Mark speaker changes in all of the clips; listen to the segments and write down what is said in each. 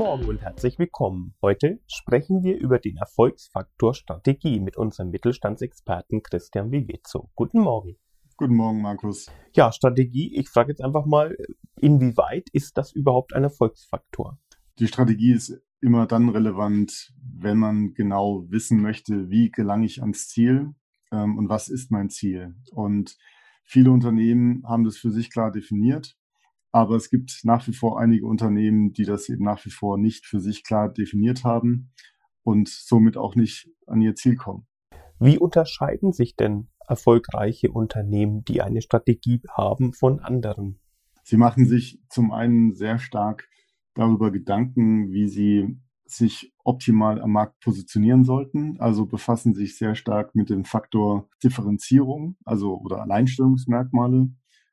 Speaker 1: Morgen und herzlich willkommen. Heute sprechen wir über den Erfolgsfaktor Strategie mit unserem Mittelstandsexperten Christian Vivezzo. Guten Morgen.
Speaker 2: Guten Morgen, Markus.
Speaker 1: Ja, Strategie, ich frage jetzt einfach mal, inwieweit ist das überhaupt ein Erfolgsfaktor?
Speaker 2: Die Strategie ist immer dann relevant, wenn man genau wissen möchte, wie gelange ich ans Ziel ähm, und was ist mein Ziel. Und viele Unternehmen haben das für sich klar definiert, aber es gibt nach wie vor einige Unternehmen, die das eben nach wie vor nicht für sich klar definiert haben und somit auch nicht an ihr Ziel kommen.
Speaker 1: Wie unterscheiden sich denn erfolgreiche Unternehmen, die eine Strategie haben, von anderen?
Speaker 2: Sie machen sich zum einen sehr stark darüber Gedanken, wie sie sich optimal am Markt positionieren sollten. Also befassen sich sehr stark mit dem Faktor Differenzierung, also oder Alleinstellungsmerkmale.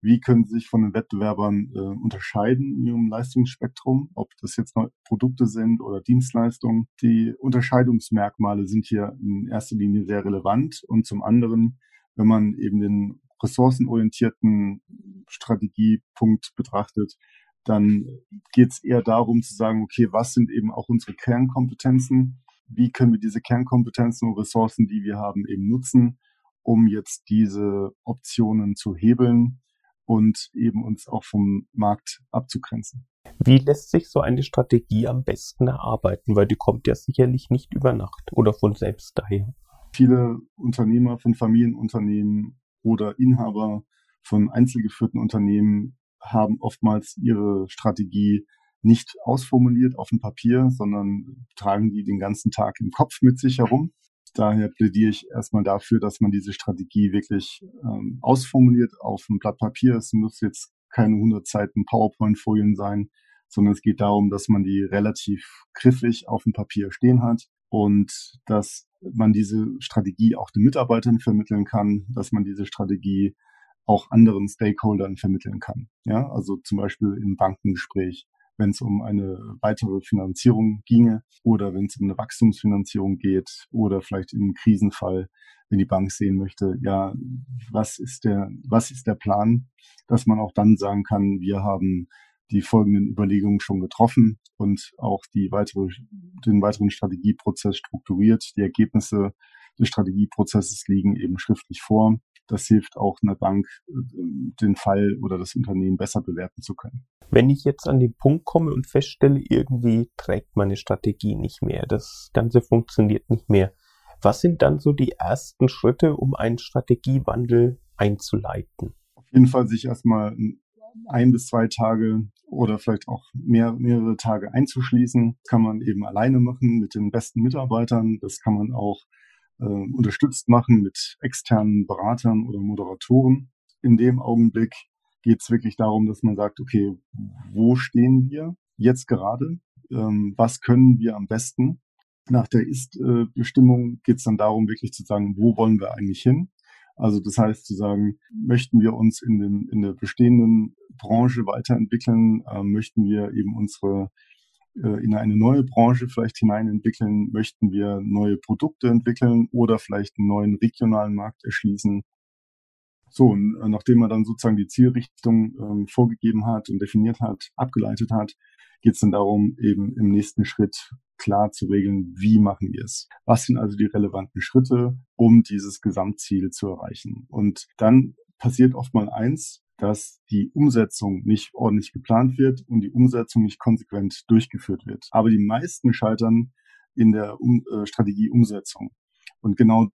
Speaker 2: Wie können sie sich von den Wettbewerbern äh, unterscheiden in ihrem Leistungsspektrum, ob das jetzt neue Produkte sind oder Dienstleistungen. Die Unterscheidungsmerkmale sind hier in erster Linie sehr relevant und zum anderen, wenn man eben den ressourcenorientierten Strategiepunkt betrachtet, dann geht es eher darum zu sagen, okay, was sind eben auch unsere Kernkompetenzen? Wie können wir diese Kernkompetenzen und Ressourcen, die wir haben, eben nutzen, um jetzt diese Optionen zu hebeln und eben uns auch vom Markt abzugrenzen?
Speaker 1: Wie lässt sich so eine Strategie am besten erarbeiten? Weil die kommt ja sicherlich nicht über Nacht oder von selbst daher.
Speaker 2: Viele Unternehmer von Familienunternehmen oder Inhaber von einzelgeführten Unternehmen haben oftmals ihre Strategie nicht ausformuliert auf dem Papier, sondern tragen die den ganzen Tag im Kopf mit sich herum. Daher plädiere ich erstmal dafür, dass man diese Strategie wirklich ähm, ausformuliert auf einem Blatt Papier. Es muss jetzt keine 100 Seiten PowerPoint-Folien sein, sondern es geht darum, dass man die relativ griffig auf dem Papier stehen hat und dass man diese Strategie auch den Mitarbeitern vermitteln kann, dass man diese Strategie auch anderen Stakeholdern vermitteln kann. Ja, also zum Beispiel im Bankengespräch, wenn es um eine weitere Finanzierung ginge oder wenn es um eine Wachstumsfinanzierung geht oder vielleicht im Krisenfall, wenn die Bank sehen möchte, ja, was ist der, was ist der Plan, dass man auch dann sagen kann, wir haben die folgenden Überlegungen schon getroffen und auch die weitere, den weiteren Strategieprozess strukturiert. Die Ergebnisse des Strategieprozesses liegen eben schriftlich vor. Das hilft auch einer Bank, äh, den Fall oder das Unternehmen besser bewerten zu können.
Speaker 1: Wenn ich jetzt an den Punkt komme und feststelle, irgendwie trägt meine Strategie nicht mehr, das Ganze funktioniert nicht mehr, was sind dann so die ersten Schritte, um einen Strategiewandel einzuleiten?
Speaker 2: Auf jeden Fall sich erstmal ein bis zwei Tage oder vielleicht auch mehr, mehrere Tage einzuschließen. Das kann man eben alleine machen mit den besten Mitarbeitern. Das kann man auch äh, unterstützt machen mit externen Beratern oder Moderatoren. In dem Augenblick geht es wirklich darum, dass man sagt, okay, wo stehen wir jetzt gerade? Ähm, was können wir am besten? Nach der Ist-Bestimmung geht es dann darum, wirklich zu sagen, wo wollen wir eigentlich hin? Also das heißt zu sagen, möchten wir uns in, den, in der bestehenden Branche weiterentwickeln, äh, möchten wir eben unsere äh, in eine neue Branche vielleicht hinein entwickeln? Möchten wir neue Produkte entwickeln oder vielleicht einen neuen regionalen Markt erschließen? So, und äh, nachdem man dann sozusagen die Zielrichtung ähm, vorgegeben hat und definiert hat, abgeleitet hat, geht es dann darum, eben im nächsten Schritt klar zu regeln, wie machen wir es. Was sind also die relevanten Schritte, um dieses Gesamtziel zu erreichen? Und dann passiert oft mal eins, dass die Umsetzung nicht ordentlich geplant wird und die Umsetzung nicht konsequent durchgeführt wird. Aber die meisten scheitern in der um äh, Strategieumsetzung. Und genau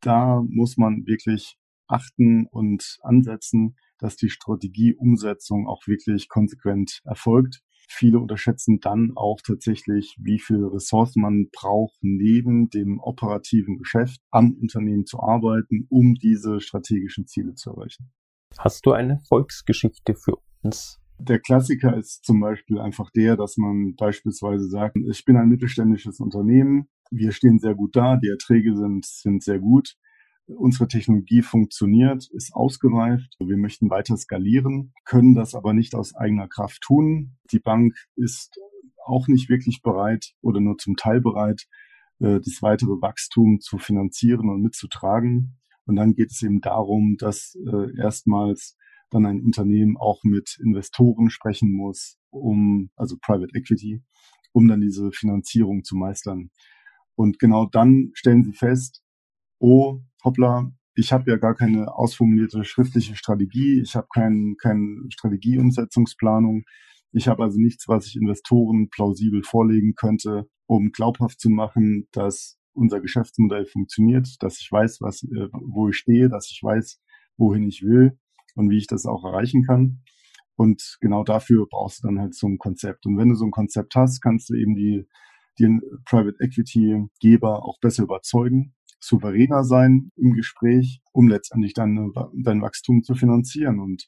Speaker 2: da muss man wirklich achten und ansetzen, dass die Strategieumsetzung auch wirklich konsequent erfolgt. Viele unterschätzen dann auch tatsächlich, wie viel Ressourcen man braucht, neben dem operativen Geschäft am Unternehmen zu arbeiten, um diese strategischen Ziele zu erreichen.
Speaker 1: Hast du eine Volksgeschichte für uns?
Speaker 2: Der Klassiker ist zum Beispiel einfach der, dass man beispielsweise sagt, ich bin ein mittelständisches Unternehmen, wir stehen sehr gut da, die Erträge sind, sind sehr gut, unsere Technologie funktioniert, ist ausgereift, wir möchten weiter skalieren, können das aber nicht aus eigener Kraft tun. Die Bank ist auch nicht wirklich bereit oder nur zum Teil bereit, äh, das weitere Wachstum zu finanzieren und mitzutragen. Und dann geht es eben darum, dass äh, erstmals dann ein Unternehmen auch mit Investoren sprechen muss, um, also Private Equity, um dann diese Finanzierung zu meistern. Und genau dann stellen sie fest, oh, hoppla, ich habe ja gar keine ausformulierte schriftliche Strategie, ich habe kein, keine Strategieumsetzungsplanung, ich habe also nichts, was ich Investoren plausibel vorlegen könnte, um glaubhaft zu machen, dass unser Geschäftsmodell funktioniert, dass ich weiß, was, äh, wo ich stehe, dass ich weiß, wohin ich will und wie ich das auch erreichen kann. Und genau dafür brauchst du dann halt so ein Konzept. Und wenn du so ein Konzept hast, kannst du eben die, die Private Equity Geber auch besser überzeugen souveräner sein im Gespräch, um letztendlich dann dein Wachstum zu finanzieren. Und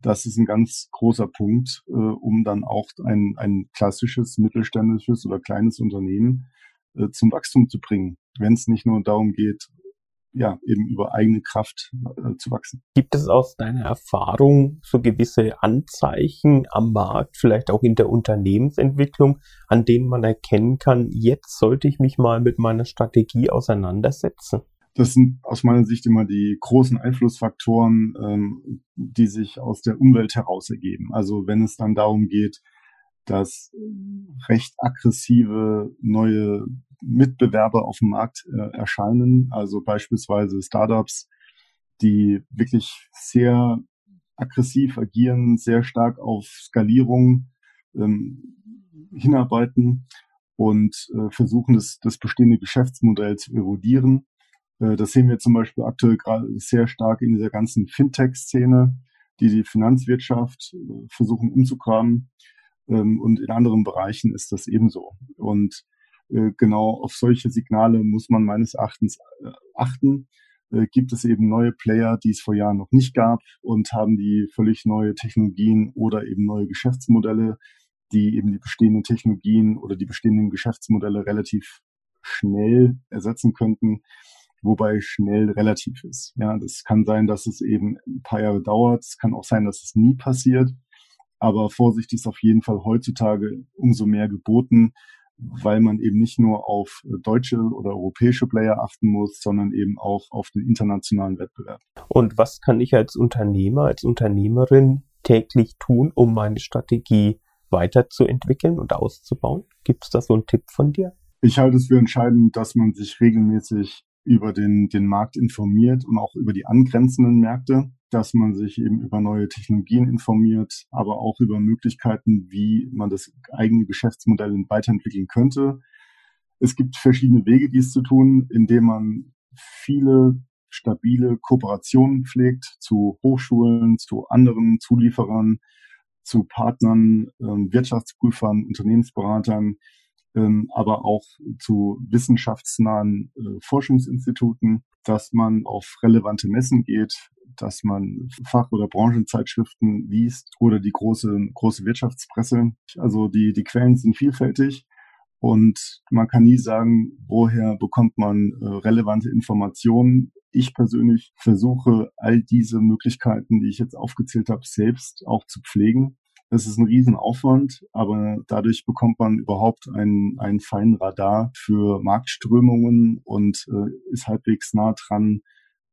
Speaker 2: das ist ein ganz großer Punkt, äh, um dann auch ein, ein klassisches mittelständisches oder kleines Unternehmen äh, zum Wachstum zu bringen. Wenn es nicht nur darum geht, ja, eben über eigene Kraft äh, zu wachsen.
Speaker 1: Gibt es aus deiner Erfahrung so gewisse Anzeichen am Markt, vielleicht auch in der Unternehmensentwicklung, an denen man erkennen kann, jetzt sollte ich mich mal mit meiner Strategie auseinandersetzen?
Speaker 2: Das sind aus meiner Sicht immer die großen Einflussfaktoren, ähm, die sich aus der Umwelt heraus ergeben. Also wenn es dann darum geht, dass recht aggressive neue Mitbewerber auf dem Markt äh, erscheinen, also beispielsweise Startups, die wirklich sehr aggressiv agieren, sehr stark auf Skalierung ähm, hinarbeiten und äh, versuchen, das, das bestehende Geschäftsmodell zu erodieren. Äh, das sehen wir zum Beispiel aktuell gerade sehr stark in dieser ganzen Fintech-Szene, die die Finanzwirtschaft äh, versuchen umzugraben. Ähm, und in anderen Bereichen ist das ebenso. Und genau auf solche Signale muss man meines Erachtens äh, achten. Äh, gibt es eben neue Player, die es vor Jahren noch nicht gab und haben die völlig neue Technologien oder eben neue Geschäftsmodelle, die eben die bestehenden Technologien oder die bestehenden Geschäftsmodelle relativ schnell ersetzen könnten, wobei schnell relativ ist. Ja, das kann sein, dass es eben ein paar Jahre dauert. Es kann auch sein, dass es nie passiert. Aber Vorsicht ist auf jeden Fall heutzutage umso mehr geboten, weil man eben nicht nur auf deutsche oder europäische Player achten muss, sondern eben auch auf den internationalen Wettbewerb.
Speaker 1: Und was kann ich als Unternehmer, als Unternehmerin täglich tun, um meine Strategie weiterzuentwickeln und auszubauen? Gibt es da so einen Tipp von dir?
Speaker 2: Ich halte es für entscheidend, dass man sich regelmäßig über den, den Markt informiert und auch über die angrenzenden Märkte, dass man sich eben über neue Technologien informiert, aber auch über Möglichkeiten, wie man das eigene Geschäftsmodell weiterentwickeln könnte. Es gibt verschiedene Wege, dies zu tun, indem man viele stabile Kooperationen pflegt zu Hochschulen, zu anderen Zulieferern, zu Partnern, äh, Wirtschaftsprüfern, Unternehmensberatern, ähm, aber auch zu wissenschaftsnahen äh, Forschungsinstituten, dass man auf relevante Messen geht, dass man Fach- oder Branchenzeitschriften liest oder die große, große Wirtschaftspresse. Also die, die Quellen sind vielfältig und man kann nie sagen, woher bekommt man äh, relevante Informationen. Ich persönlich versuche all diese Möglichkeiten, die ich jetzt aufgezählt habe, selbst auch zu pflegen es ist ein Riesenaufwand, aber dadurch bekommt man überhaupt einen, einen feinen Radar für Marktströmungen und äh, ist halbwegs nah dran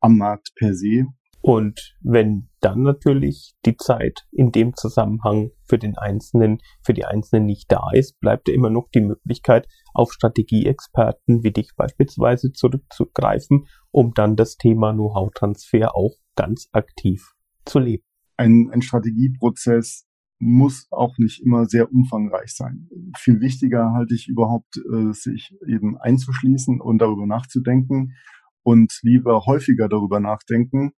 Speaker 2: am Markt per se.
Speaker 1: Und wenn dann natürlich die Zeit in dem Zusammenhang für den Einzelnen, für die Einzelnen nicht da ist, bleibt ja immer noch die Möglichkeit, auf Strategieexperten wie dich beispielsweise zurückzugreifen, um dann das Thema Know-how-Transfer auch ganz aktiv zu leben.
Speaker 2: Ein, ein Strategieprozess muss auch nicht immer sehr umfangreich sein. Viel wichtiger halte ich überhaupt, äh, sich eben einzuschließen und darüber nachzudenken und lieber häufiger darüber nachdenken,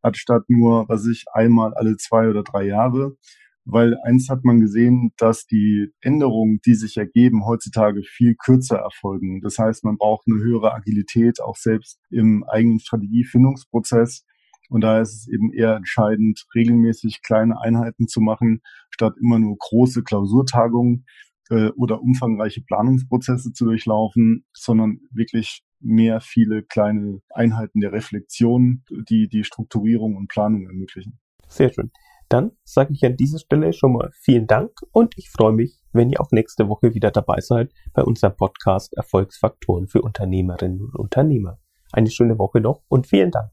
Speaker 2: anstatt nur, was ich einmal alle zwei oder drei Jahre. Weil eins hat man gesehen, dass die Änderungen, die sich ergeben, heutzutage viel kürzer erfolgen. Das heißt, man braucht eine höhere Agilität, auch selbst im eigenen Strategiefindungsprozess und da ist es eben eher entscheidend, regelmäßig kleine Einheiten zu machen, statt immer nur große Klausurtagungen äh, oder umfangreiche Planungsprozesse zu durchlaufen, sondern wirklich mehr viele kleine Einheiten der Reflexion, die die Strukturierung und Planung ermöglichen.
Speaker 1: Sehr schön. Dann sage ich an dieser Stelle schon mal vielen Dank und ich freue mich, wenn ihr auch nächste Woche wieder dabei seid bei unserem Podcast Erfolgsfaktoren für Unternehmerinnen und Unternehmer. Eine schöne Woche noch und vielen Dank.